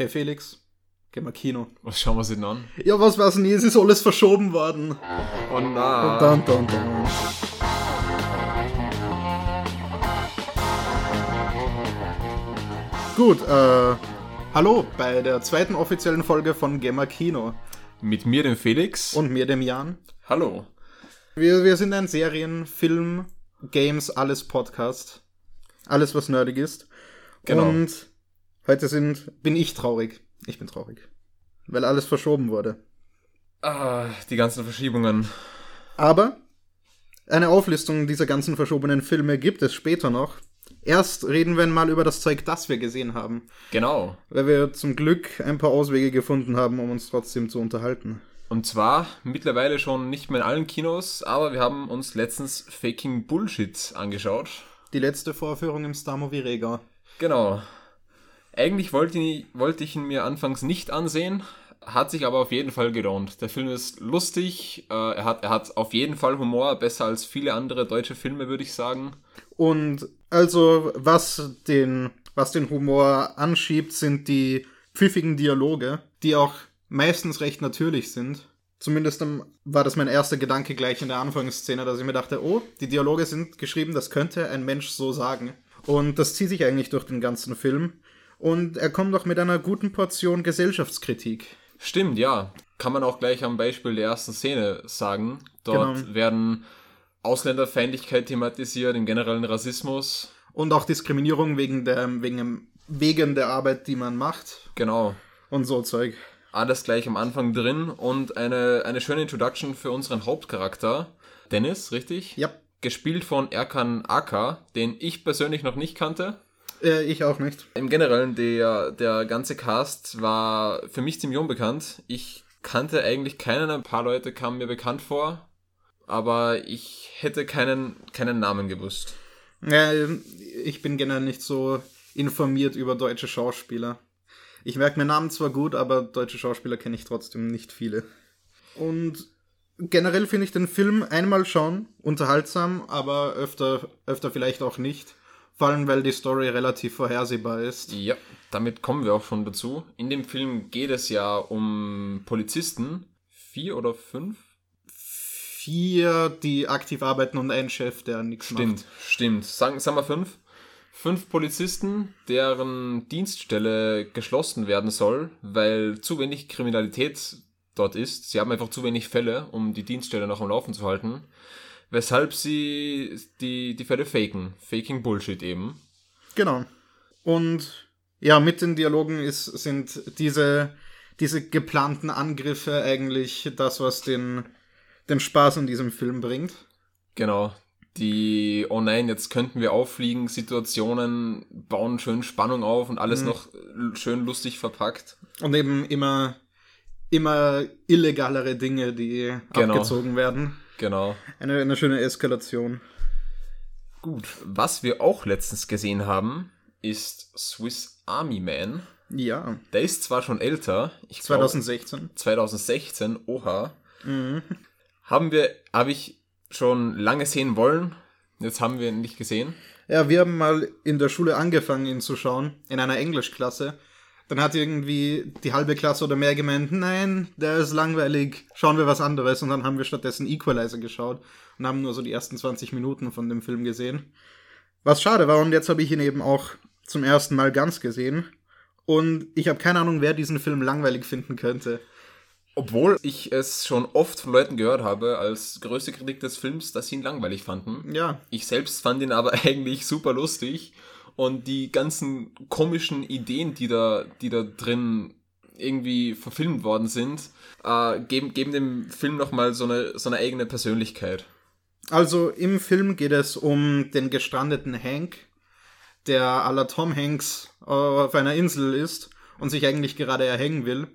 Hey Felix, geh mal Kino. Was schauen wir uns denn an? Ja, was war's denn? Es ist alles verschoben worden. Oh nein. Dun, dun, dun. Gut, äh, hallo bei der zweiten offiziellen Folge von Gamer Kino. Mit mir, dem Felix. Und mir, dem Jan. Hallo. Wir, wir sind ein Serien-, Film-, Games-, alles Podcast. Alles, was nerdig ist. Genau. Und heute sind, bin ich traurig. Ich bin traurig. Weil alles verschoben wurde. Ah, die ganzen Verschiebungen. Aber eine Auflistung dieser ganzen verschobenen Filme gibt es später noch. Erst reden wir mal über das Zeug, das wir gesehen haben. Genau. Weil wir zum Glück ein paar Auswege gefunden haben, um uns trotzdem zu unterhalten. Und zwar mittlerweile schon nicht mehr in allen Kinos, aber wir haben uns letztens Faking Bullshit angeschaut. Die letzte Vorführung im Star Movie Rega. Genau. Eigentlich wollte, ich- wollte ich ihn mir anfangs nicht ansehen, hat sich aber auf jeden Fall gelohnt. Der Film ist lustig, äh, er, hat, er hat auf jeden Fall Humor, besser als viele andere deutsche Filme, würde ich sagen. Und also, was den, was den Humor anschiebt, sind die pfiffigen Dialoge, die auch meistens recht natürlich sind. Zumindest ähm, war das mein erster Gedanke gleich in der Anfangsszene, dass ich mir dachte, oh, die Dialoge sind geschrieben, das könnte ein Mensch so sagen. Und das zieht sich eigentlich durch den ganzen Film. Und er kommt auch mit einer guten Portion Gesellschaftskritik. Stimmt, ja. Kann man auch gleich am Beispiel der ersten Szene sagen. Dort Genau. werden Ausländerfeindlichkeit thematisiert, den generellen Rassismus. Und auch Diskriminierung wegen der, wegen, wegen der Arbeit, die man macht. Genau. Und so Zeug. Alles gleich am Anfang drin und eine, eine schöne Introduction für unseren Hauptcharakter. Dennis, richtig? Ja, Gespielt von Erkan Aka, den ich persönlich noch nicht kannte. Äh, ich auch nicht. Im Generellen, der, der ganze Cast war für mich ziemlich unbekannt. Ich kannte eigentlich keinen, ein paar Leute kamen mir bekannt vor, aber ich hätte keinen, keinen Namen gewusst. Ja, ich bin generell nicht so informiert über deutsche Schauspieler. Ich merke mir Namen zwar gut, aber deutsche Schauspieler kenne ich trotzdem nicht viele. Und generell finde ich den Film einmal schauen unterhaltsam, aber öfter, öfter vielleicht auch nicht. Vor allem, weil die Story relativ vorhersehbar ist. Ja, damit kommen wir auch schon dazu. In dem Film geht es ja um Polizisten. Vier oder fünf? Vier, die aktiv arbeiten und ein Chef, der nichts Stimmt, macht. stimmt. Sagen, sagen wir fünf. Fünf Polizisten, deren Dienststelle geschlossen werden soll, weil zu wenig Kriminalität dort ist. Sie haben einfach zu wenig Fälle, um die Dienststelle noch am Laufen zu halten. Weshalb sie die, die Fälle faken. Faking Bullshit eben. Genau. Und ja, mit den Dialogen ist, sind diese, diese geplanten Angriffe eigentlich das, was den, den Spaß in diesem Film bringt. Genau. Die, oh nein, jetzt könnten wir auffliegen, Situationen bauen schön Spannung auf und alles noch äh, schön lustig verpackt. Und eben immer, immer illegalere Dinge, die Genau. abgezogen werden. Genau. Eine, eine schöne Eskalation. Gut, was wir auch letztens gesehen haben, ist Swiss Army Man. Ja, Der ist zwar schon älter, ich glaube 2016. 2016, oha. Haben wir, habe ich schon lange sehen wollen. Jetzt haben wir ihn nicht gesehen. Ja, wir haben mal in der Schule angefangen, ihn zu schauen, in einer Englischklasse. Dann hat irgendwie die halbe Klasse oder mehr gemeint, nein, der ist langweilig, schauen wir was anderes. Und dann haben wir stattdessen Equalizer geschaut und haben nur so die ersten 20 Minuten von dem Film gesehen. Was schade war, und jetzt habe ich ihn eben auch zum ersten Mal ganz gesehen. Und ich habe keine Ahnung, wer diesen Film langweilig finden könnte. Obwohl ich es schon oft von Leuten gehört habe, als größte Kritik des Films, dass sie ihn langweilig fanden. Ja, Ich selbst fand ihn aber eigentlich super lustig und die ganzen komischen Ideen, die da, die da drin irgendwie verfilmt worden sind, äh, geben, geben dem Film nochmal so eine, so eine eigene Persönlichkeit. Also im Film geht es um den gestrandeten Hank, der la Tom Hanks auf einer Insel ist und sich eigentlich gerade erhängen will.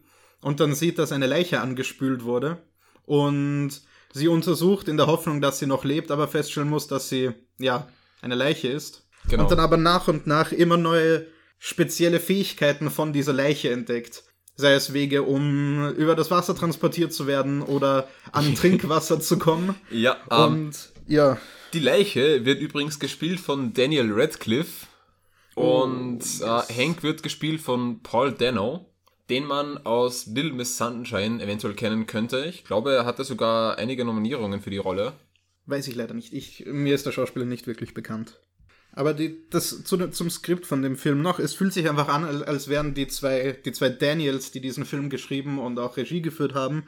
Und dann sieht, dass eine Leiche angespült wurde. Und sie untersucht in der Hoffnung, dass sie noch lebt, aber feststellen muss, dass sie, ja, eine Leiche ist. Genau. Und dann aber nach und nach immer neue spezielle Fähigkeiten von dieser Leiche entdeckt. Sei es Wege, um über das Wasser transportiert zu werden oder an Trinkwasser zu kommen. Ja, ähm, Und ja, die Leiche wird übrigens gespielt von Daniel Radcliffe und äh, Hank wird gespielt von Paul Dano. den man aus Little Miss Sunshine eventuell kennen könnte. Ich glaube, er hatte sogar einige Nominierungen für die Rolle. Weiß ich leider nicht. Ich, mir ist der Schauspieler nicht wirklich bekannt. Aber die, das zu, zum Skript von dem Film noch, es fühlt sich einfach an, als wären die zwei, die zwei Daniels, die diesen Film geschrieben und auch Regie geführt haben,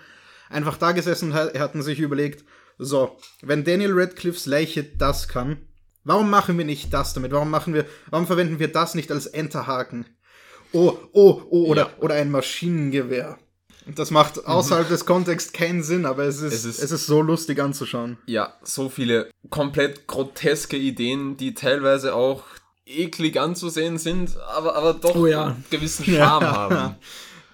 einfach da gesessen und hatten sich überlegt, so, wenn Daniel Radcliffes Leiche das kann, warum machen wir nicht das damit? Warum machen wir, warum verwenden wir das nicht als Enterhaken? Oh, oh, oh, oder, ja. oder ein Maschinengewehr. Das macht außerhalb mhm. des Kontexts keinen Sinn, aber es ist, es ist, es, ist, so lustig anzuschauen. Ja, so viele komplett groteske Ideen, die teilweise auch eklig anzusehen sind, aber, aber doch oh ja. einen gewissen Charme ja. haben.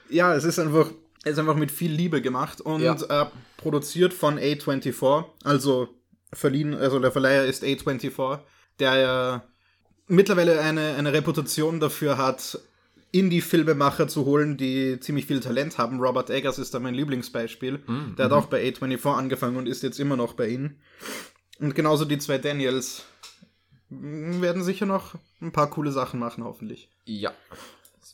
Ja, es ist einfach, es ist einfach mit viel Liebe gemacht und ja. äh, produziert von A24, also verliehen, also der Verleiher ist A24, der ja mittlerweile eine, eine Reputation dafür hat, Indie-Filmemacher zu holen, die ziemlich viel Talent haben. Robert Eggers ist da mein Lieblingsbeispiel. Mm, der hat mhm. auch bei A24 angefangen und ist jetzt immer noch bei ihnen. Und genauso die zwei Daniels werden sicher noch ein paar coole Sachen machen, hoffentlich. Ja.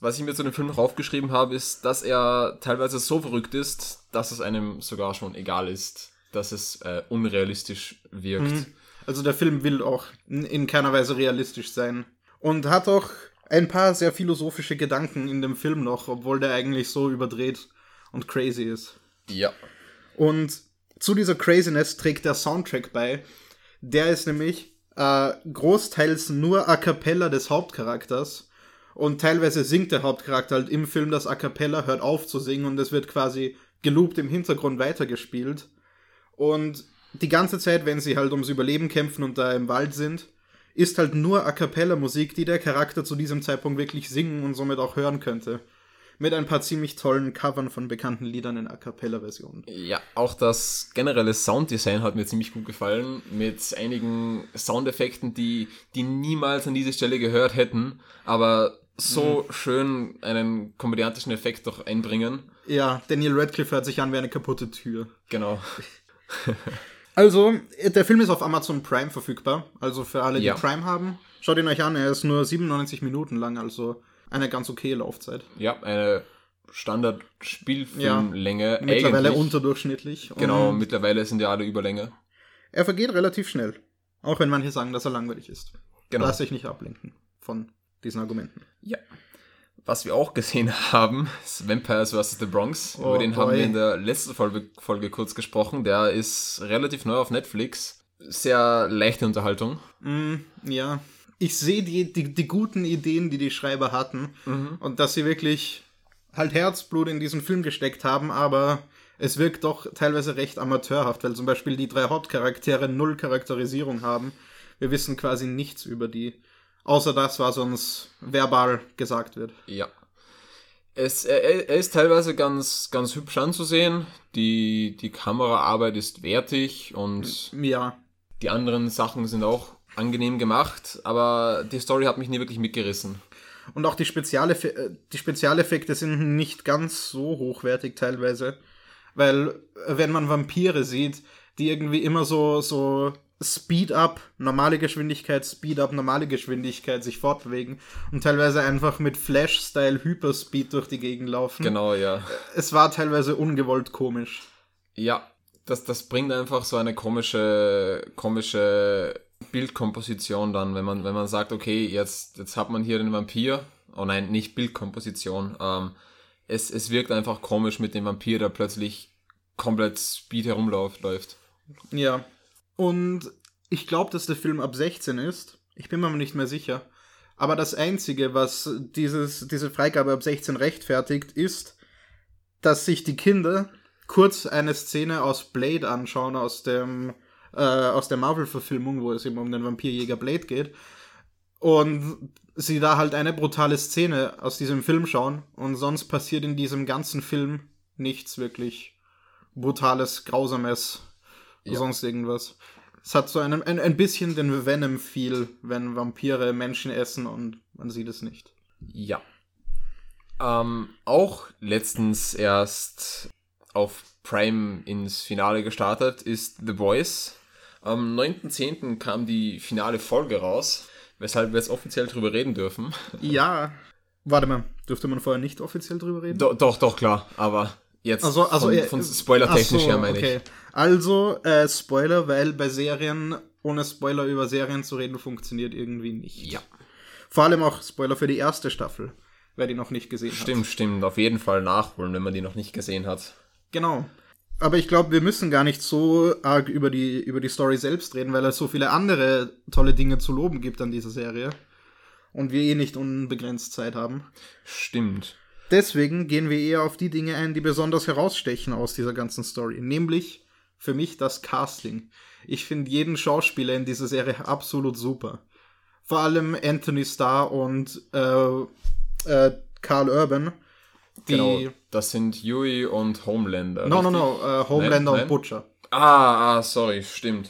Was ich mir zu dem Film noch aufgeschrieben habe, ist, dass er teilweise so verrückt ist, dass es einem sogar schon egal ist, dass es äh, unrealistisch wirkt. Mhm. Also der Film will auch in keiner Weise realistisch sein. Und hat auch ein paar sehr philosophische Gedanken in dem Film noch, obwohl der eigentlich so überdreht und crazy ist. Ja. Und zu dieser Craziness trägt der Soundtrack bei. Der ist nämlich äh, großteils nur A cappella des Hauptcharakters. Und teilweise singt der Hauptcharakter halt im Film das A cappella, hört auf zu singen und es wird quasi geloopt im Hintergrund weitergespielt. Und die ganze Zeit, wenn sie halt ums Überleben kämpfen und da im Wald sind, ist halt nur A cappella Musik, die der Charakter zu diesem Zeitpunkt wirklich singen und somit auch hören könnte. Mit ein paar ziemlich tollen Covern von bekannten Liedern in A cappella Versionen. Ja, auch das generelle Sounddesign hat mir ziemlich gut gefallen, mit einigen Soundeffekten, die, die niemals an diese Stelle gehört hätten, aber so mhm. schön einen komödiantischen Effekt doch einbringen. Ja, Daniel Radcliffe hört sich an wie eine kaputte Tür. Genau. Also, der Film ist auf Amazon Prime verfügbar. Also für alle, die ja. Prime haben, schaut ihn euch an. Er ist nur 97 Minuten lang, also eine ganz okay Laufzeit. Ja, eine Standard-Spielfilmlänge. Ja, mittlerweile eigentlich. unterdurchschnittlich. Genau, mittlerweile sind ja alle Überlänge. Er vergeht relativ schnell. Auch wenn manche sagen, dass er langweilig ist. Genau. Lass dich nicht ablenken von diesen Argumenten. Ja. Was wir auch gesehen haben, ist Vampires vs. The Bronx. Oh, Über den boy. haben wir in der letzten Folge, Folge kurz gesprochen. Der ist relativ neu auf Netflix. Sehr leichte Unterhaltung. Mm, ja. Ich sehe die, die, die, guten Ideen, die die Schreiber hatten. Mhm. Und dass sie wirklich halt Herzblut in diesen Film gesteckt haben, aber es wirkt doch teilweise recht amateurhaft, weil zum Beispiel die drei Hauptcharaktere null Charakterisierung haben. Wir wissen quasi nichts über die. Außer das, was uns verbal gesagt wird. Ja. Es, er, er ist teilweise ganz, ganz hübsch anzusehen. Die, die Kameraarbeit ist wertig und ja. die anderen Sachen sind auch angenehm gemacht, aber die Story hat mich nie wirklich mitgerissen. Und auch die, Spezialeff äh, die Spezialeffekte sind nicht ganz so hochwertig teilweise. Weil, wenn man Vampire sieht, die irgendwie immer so, so Speed up, normale Geschwindigkeit, Speed up, normale Geschwindigkeit sich fortbewegen und teilweise einfach mit Flash-Style Hyperspeed durch die Gegend laufen. Genau, ja. Es war teilweise ungewollt komisch. Ja, das, das bringt einfach so eine komische, komische Bildkomposition dann, wenn man, wenn man sagt, okay, jetzt, jetzt hat man hier den Vampir. Oh nein, nicht Bildkomposition. Ähm, es, es wirkt einfach komisch mit dem Vampir, der plötzlich komplett Speed herumläuft. Läuft. Ja, und ich glaube, dass der Film ab 16 ist. Ich bin mir nicht mehr sicher. Aber das Einzige, was dieses, diese Freigabe ab 16 rechtfertigt, ist, dass sich die Kinder kurz eine Szene aus Blade anschauen, aus dem äh, aus der Marvel-Verfilmung, wo es eben um den Vampirjäger Blade geht. Und sie da halt eine brutale Szene aus diesem Film schauen und sonst passiert in diesem ganzen Film nichts wirklich Brutales, Grausames, ja. sonst irgendwas. Es hat so einen, ein, ein bisschen den Venom-Feel, wenn Vampire Menschen essen und man sieht es nicht. Ja. Ähm, auch letztens erst auf Prime ins Finale gestartet ist The Voice. Am 9.10. kam die finale Folge raus, weshalb wir jetzt offiziell drüber reden dürfen. Ja. Warte mal, dürfte man vorher nicht offiziell drüber reden? Do, doch, doch, klar. Aber jetzt Also, also von, äh, von Spoiler-technisch ach her, meine okay. ich. Also, äh, Spoiler, weil bei Serien ohne Spoiler über Serien zu reden funktioniert irgendwie nicht. Ja. Vor allem auch Spoiler für die erste Staffel, wer die noch nicht gesehen hat. Stimmt, stimmt. Auf jeden Fall nachholen, wenn man die noch nicht gesehen hat. Genau. Aber ich glaube, wir müssen gar nicht so arg über die, über die Story selbst reden, weil es so viele andere tolle Dinge zu loben gibt an dieser Serie. Und wir eh nicht unbegrenzt Zeit haben. Stimmt. Deswegen gehen wir eher auf die Dinge ein, die besonders herausstechen aus dieser ganzen Story. Nämlich für mich das Casting. Ich finde jeden Schauspieler in dieser Serie absolut super. Vor allem Anthony Starr und äh, äh, Carl Urban. Die, Genau. Das sind Yui und Homelander. No, no, richtig? no, äh, Homelander Nein, und nein. Butcher. Ah, ah, sorry, stimmt.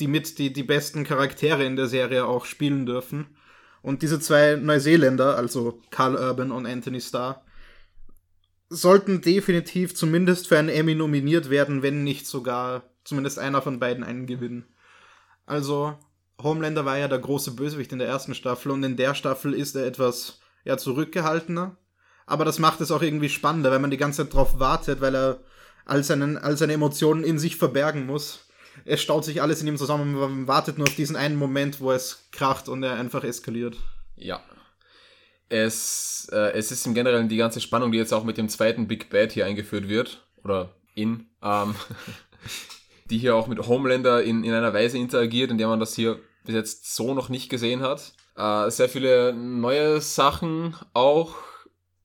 die mit die, die besten Charaktere in der Serie auch spielen dürfen. Und diese zwei Neuseeländer, also Carl Urban und Anthony Starr, sollten definitiv zumindest für einen Emmy nominiert werden, wenn nicht sogar zumindest einer von beiden einen gewinnen. Also, Homelander war ja der große Bösewicht in der ersten Staffel und in der Staffel ist er etwas ja, zurückgehaltener. Aber das macht es auch irgendwie spannender, wenn man die ganze Zeit drauf wartet, weil er all, seinen, all seine Emotionen in sich verbergen muss. Es staut sich alles in ihm zusammen und man wartet nur auf diesen einen Moment, wo es kracht und er einfach eskaliert. Ja. Es, äh, es ist im Generellen die ganze Spannung, die jetzt auch mit dem zweiten Big Bad hier eingeführt wird. Oder in. Ähm, die hier auch mit Homelander in, in einer Weise interagiert, in der man das hier bis jetzt so noch nicht gesehen hat. Äh, sehr viele neue Sachen auch,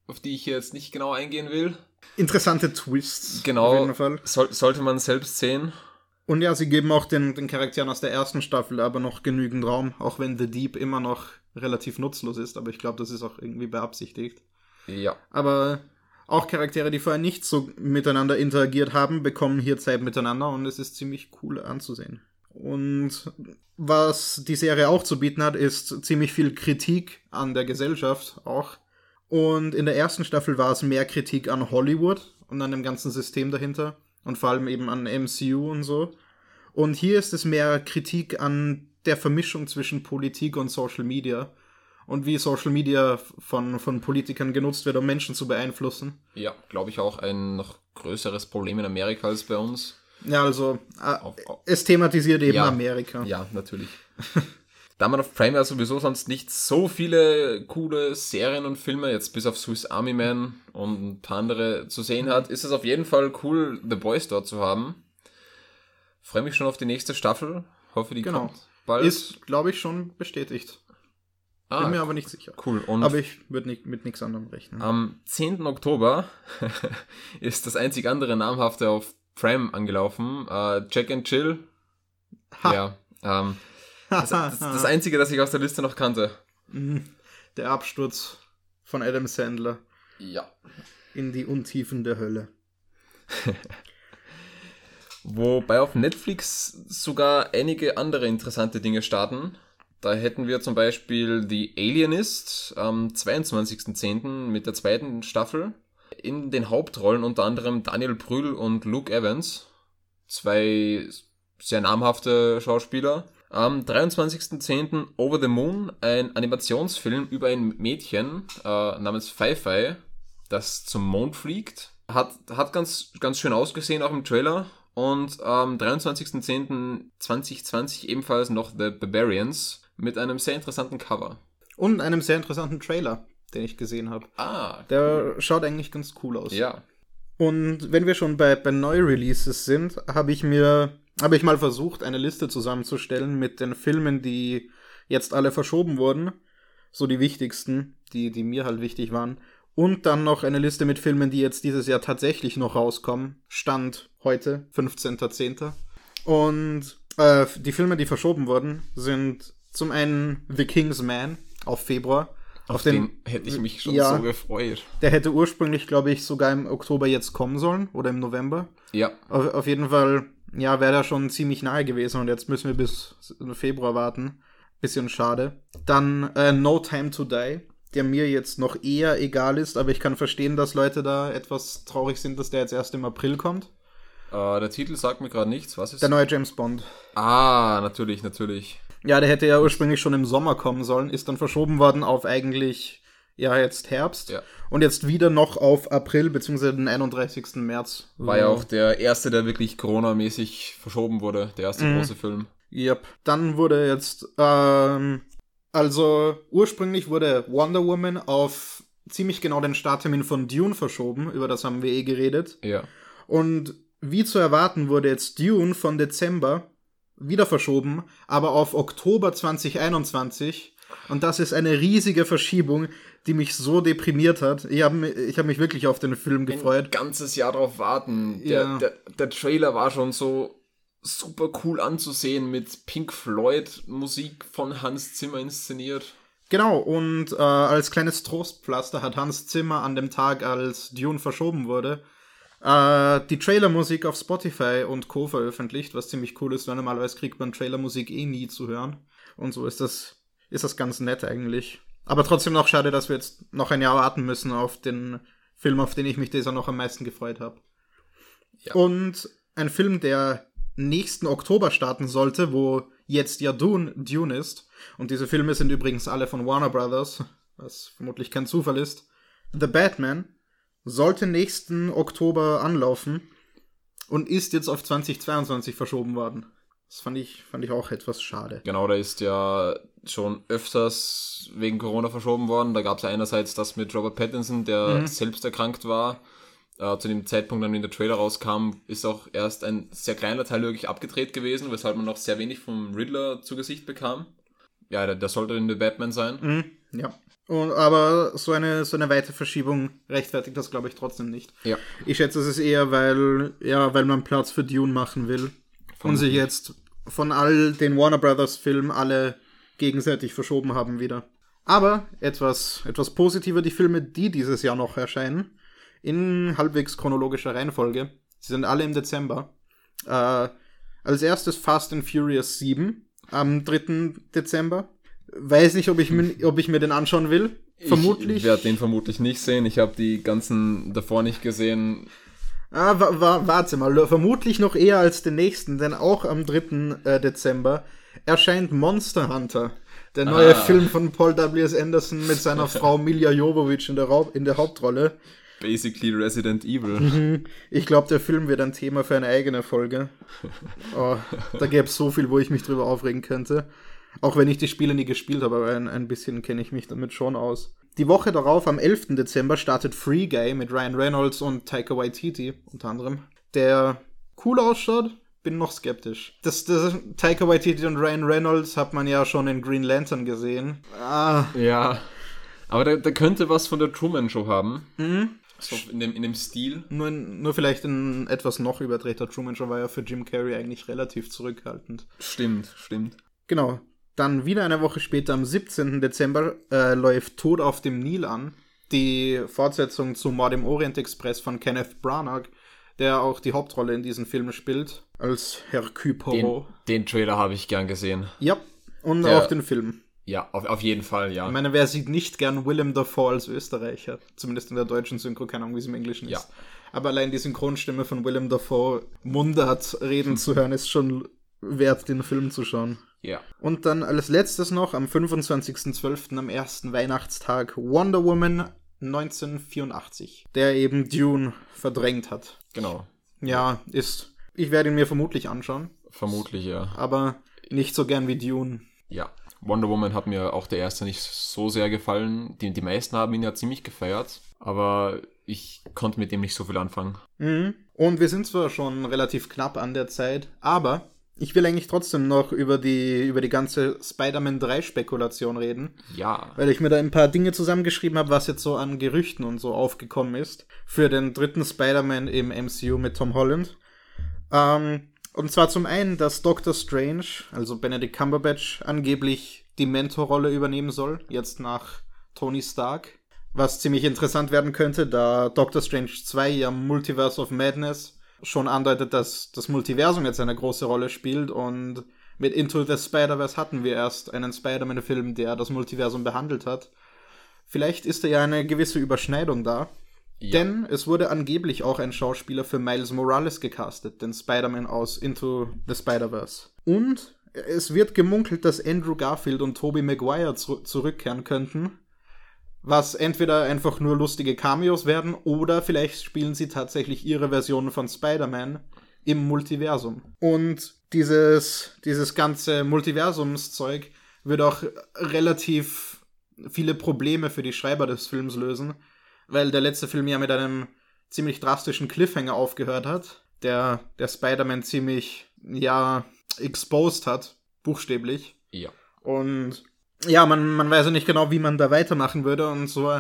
auf die ich jetzt nicht genau eingehen will. Interessante Twists. Genau. Auf jeden Fall. Soll, sollte man selbst sehen. Und ja, sie geben auch den, den Charakteren aus der ersten Staffel aber noch genügend Raum, auch wenn The Deep immer noch relativ nutzlos ist, aber ich glaube, das ist auch irgendwie beabsichtigt. Ja. Aber auch Charaktere, die vorher nicht so miteinander interagiert haben, bekommen hier Zeit miteinander und es ist ziemlich cool anzusehen. Und was die Serie auch zu bieten hat, ist ziemlich viel Kritik an der Gesellschaft auch. Und in der ersten Staffel war es mehr Kritik an Hollywood und an dem ganzen System dahinter und vor allem eben an MCU und so. Und hier ist es mehr Kritik an der Vermischung zwischen Politik und Social Media und wie Social Media von, von Politikern genutzt wird, um Menschen zu beeinflussen. Ja, glaube ich auch ein noch größeres Problem in Amerika als bei uns. Ja, also äh, Auf- auf- es thematisiert eben Ja. Amerika. Ja, natürlich. da man auf Prime ja sowieso sonst nicht so viele coole Serien und Filme, jetzt bis auf Swiss Army Man und ein paar andere zu sehen hat, ist es auf jeden Fall cool, The Boys dort zu haben. Freue mich schon auf die nächste Staffel. Hoffe, die Genau. kommt bald. Ist, glaube ich, schon bestätigt. Bin mir ah, aber nicht sicher. cool. Und Aber ich würde nicht, mit nichts anderem rechnen. am 10. Oktober ist das einzig andere namhafte auf Prime angelaufen. Äh, Jack and Chill. Ha. Ja. Ähm, das, das, das einzige, das ich aus der Liste noch kannte. Mhm. Der Absturz von Adam Sandler Ja. in die Untiefen der Hölle. Wobei auf Netflix sogar einige andere interessante Dinge starten. Da hätten wir zum Beispiel The Alienist am 22.10. mit der zweiten Staffel. In den Hauptrollen unter anderem Daniel Brühl und Luke Evans. Zwei sehr namhafte Schauspieler. Am 23.10. Over the Moon, ein Animationsfilm über ein Mädchen äh, namens Fi-Fi, das zum Mond fliegt. Hat, hat ganz, ganz schön ausgesehen auch im Trailer. Und am 23.10.2020 ebenfalls noch The Barbarians mit einem sehr interessanten Cover. Und einem sehr interessanten Trailer, den ich gesehen habe. Ah, Der schaut eigentlich ganz cool aus. ja. Und wenn wir schon bei, bei Neu-Releases sind, habe ich mir, habe ich mal versucht, eine Liste zusammenzustellen mit den Filmen, die jetzt alle verschoben wurden. So die wichtigsten, die, die mir halt wichtig waren. Und dann noch eine Liste mit Filmen, die jetzt dieses Jahr tatsächlich noch rauskommen. Stand heute, 15.10. Und äh, die Filme, die verschoben wurden, sind zum einen The King's Man auf Februar. Auf den, hätte ich mich schon Ja. so gefreut. Der hätte ursprünglich, glaube ich, sogar im Oktober jetzt kommen sollen oder im November. Ja, Auf, auf jeden Fall, ja, wäre da schon ziemlich nahe gewesen und jetzt müssen wir bis Februar warten. Bisschen schade. Dann äh, No Time to Die, der mir jetzt noch eher egal ist, aber ich kann verstehen, dass Leute da etwas traurig sind, dass der jetzt erst im April kommt. äh, der Titel sagt mir gerade nichts. Was ist? Der neue James Bond. ah, natürlich, natürlich. Ja, der hätte ja ursprünglich schon im Sommer kommen sollen, ist dann verschoben worden auf eigentlich ja jetzt Herbst. Ja. Und jetzt wieder noch auf April bzw. den 31. März. War ja auch der erste, der wirklich Corona-mäßig verschoben wurde, der erste große Film. Yep. Dann wurde jetzt, ähm, also ursprünglich wurde Wonder Woman auf ziemlich genau den Starttermin von Dune verschoben, über das haben wir eh geredet. Ja. Und wie zu erwarten wurde jetzt Dune von Dezember wieder verschoben, aber auf Oktober 2021. Und das ist eine riesige Verschiebung, die mich so deprimiert hat. Ich habe ich hab mich wirklich auf den Film gefreut. Ein ganzes Jahr drauf warten. Der, Ja. der, der Trailer war schon so super cool anzusehen mit Pink Floyd Musik von Hans Zimmer inszeniert. Genau, und äh, als kleines Trostpflaster hat Hans Zimmer an dem Tag, als Dune verschoben wurde, äh, die Trailermusik auf Spotify und Co. veröffentlicht, was ziemlich cool ist, weil normalerweise kriegt man Trailermusik eh nie zu hören. Und so ist das, ist das ganz nett eigentlich. Aber trotzdem noch schade, dass wir jetzt noch ein Jahr warten müssen auf den Film, auf den ich mich dieser noch am meisten gefreut habe. Ja. Und ein Film, der nächsten Oktober starten sollte, wo jetzt ja Dune, Dune ist. Und diese Filme sind übrigens alle von Warner Brothers, was vermutlich kein Zufall ist. The Batman sollte nächsten Oktober anlaufen und ist jetzt auf 2022 verschoben worden. Das fand ich, fand ich auch etwas schade. Genau, der ist ja schon öfters wegen Corona verschoben worden. Da gab es ja einerseits das mit Robert Pattinson, der selbst erkrankt war. Äh, zu dem Zeitpunkt, dann, wenn der Trailer rauskam, ist auch erst ein sehr kleiner Teil wirklich abgedreht gewesen, weshalb man noch sehr wenig vom Riddler zu Gesicht bekam. Ja, der, der sollte in The Batman sein. Mhm, ja. Und, aber so eine, so eine weite Verschiebung rechtfertigt das, glaube ich, trotzdem nicht. Ja. Ich schätze, es ist eher, weil, ja, weil man Platz für Dune machen will. Und sich jetzt von all den Warner Brothers Filmen alle gegenseitig verschoben haben wieder. Aber etwas, etwas positiver, die Filme, die dieses Jahr noch erscheinen, in halbwegs chronologischer Reihenfolge. Sie sind alle im Dezember. Äh, als erstes Fast and Furious 7 am 3. Dezember. Weiß nicht, ob ich, mir- ob ich mir den anschauen will. Vermutlich. Ich werde den vermutlich nicht sehen. Ich habe die ganzen davor nicht gesehen. Ah, wa wa warte mal, vermutlich noch eher als den nächsten, denn auch am 3. Äh, Dezember erscheint Monster Hunter, der neue Ah. Film von Paul W.S. Anderson mit seiner Frau Milja Jovovich in der, Raub in der Hauptrolle. Basically Resident Evil. Ich glaube, der Film wird ein Thema für eine eigene Folge. Oh, da gäbe es so viel, wo ich mich drüber aufregen könnte. Auch wenn ich die Spiele nie gespielt habe, aber ein, ein bisschen kenne ich mich damit schon aus. Die Woche darauf, am 11. Dezember, startet Free Guy mit Ryan Reynolds und Taika Waititi unter anderem, der cool ausschaut. Bin noch skeptisch. Das, das Taika Waititi und Ryan Reynolds hat man ja schon in Green Lantern gesehen. Ah, ja. Aber der, der könnte was von der Truman Show haben. So in dem, in dem Stil. nur, nur vielleicht ein etwas noch überdrehter Truman Show war ja für Jim Carrey eigentlich relativ zurückhaltend. Stimmt, stimmt. Genau. Dann wieder eine Woche später, am 17. Dezember, äh, läuft Tod auf dem Nil an. Die Fortsetzung zu Mord im Orient Express von Kenneth Branagh, der auch die Hauptrolle in diesem Film spielt, als Hercule Den, Poirot. den Trailer habe ich gern gesehen. Ja, und Der- auch den Film. Ja, auf, auf jeden Fall, ja. Ich meine, wer sieht nicht gern Willem Dafoe als Österreicher? Zumindest in der deutschen Synchro, keine Ahnung, wie es im Englischen ist. Ja. Aber allein die Synchronstimme von Willem Dafoe Mundart reden zu hören, ist schon wert, den Film zu schauen. ja. Und dann als letztes noch am 25.12. am ersten Weihnachtstag Wonder Woman 1984, der eben Dune verdrängt hat. Genau. Ja, ist. Ich werde ihn mir vermutlich anschauen, Vermutlich, ja. aber nicht so gern wie Dune. Ja. Wonder Woman hat mir auch der erste nicht so sehr gefallen. Die, die meisten haben ihn ja ziemlich gefeiert. Aber ich konnte mit dem nicht so viel anfangen. Mhm. Und wir sind zwar schon relativ knapp an der Zeit, aber ich will eigentlich trotzdem noch über die, über die ganze Spider-Man 3 Spekulation reden. Ja. weil ich mir da ein paar Dinge zusammengeschrieben habe, was jetzt so an Gerüchten und so aufgekommen ist für den dritten Spider-Man im MCU mit Tom Holland. Ähm, und zwar zum einen, dass Doctor Strange, also Benedict Cumberbatch, angeblich die Mentorrolle übernehmen soll, jetzt nach Tony Stark. Was ziemlich interessant werden könnte, da Doctor Strange 2 ja Multiverse of Madness schon andeutet, dass das Multiversum jetzt eine große Rolle spielt und mit Into the Spider-Verse hatten wir erst einen Spider-Man-Film, der das Multiversum behandelt hat. Vielleicht ist da ja eine gewisse Überschneidung da. Ja. Denn es wurde angeblich auch ein Schauspieler für Miles Morales gecastet, den Spider-Man aus Into the Spider-Verse. Und es wird gemunkelt, dass Andrew Garfield und Tobey Maguire zu zurückkehren könnten. was entweder einfach nur lustige Cameos werden oder vielleicht spielen sie tatsächlich ihre Version von Spider-Man im Multiversum. Und dieses, dieses ganze Multiversumszeug wird auch relativ viele Probleme für die Schreiber des Films lösen, weil der letzte Film ja mit einem ziemlich drastischen Cliffhanger aufgehört hat, der der Spider-Man ziemlich, ja, exposed hat, buchstäblich. Ja. Und ja, man, man weiß ja nicht genau, wie man da weitermachen würde. Und so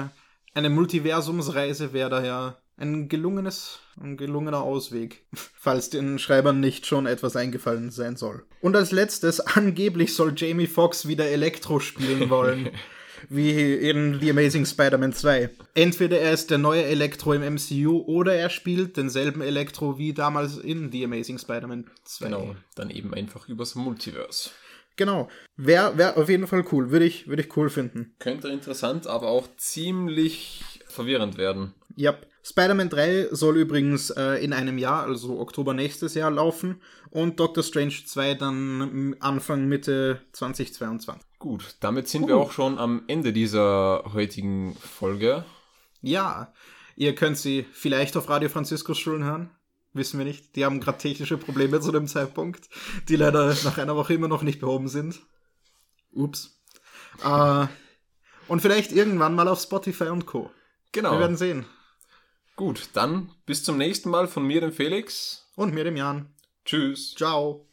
eine Multiversumsreise wäre daher ein gelungenes, ein gelungener Ausweg, falls den Schreibern nicht schon etwas eingefallen sein soll. Und als letztes, angeblich soll Jamie Foxx wieder Elektro spielen wollen. wie in The Amazing Spider-Man 2. Entweder er ist der neue Elektro im MCU oder er spielt denselben Elektro wie damals in The Amazing Spider-Man 2. Genau, dann eben einfach übers Multiverse. Genau. Wäre wär auf jeden Fall cool. Würde ich, würd ich cool finden. Könnte interessant, aber auch ziemlich verwirrend werden. Ja. Yep. Spider-Man 3 soll übrigens äh, in einem Jahr, also Oktober nächstes Jahr, laufen und Doctor Strange 2 dann Anfang Mitte 2022. Gut, damit sind uh. wir auch schon am Ende dieser heutigen Folge. Ja, ihr könnt sie vielleicht auf Radio Franciscus Schulen hören. Wissen wir nicht. Die haben gerade technische Probleme zu dem Zeitpunkt, die leider nach einer Woche immer noch nicht behoben sind. Ups. Äh, und vielleicht irgendwann mal auf Spotify und Co. Genau. Wir werden sehen. Gut, dann bis zum nächsten Mal von mir, dem Felix. Und mir, dem Jan. Tschüss. Ciao.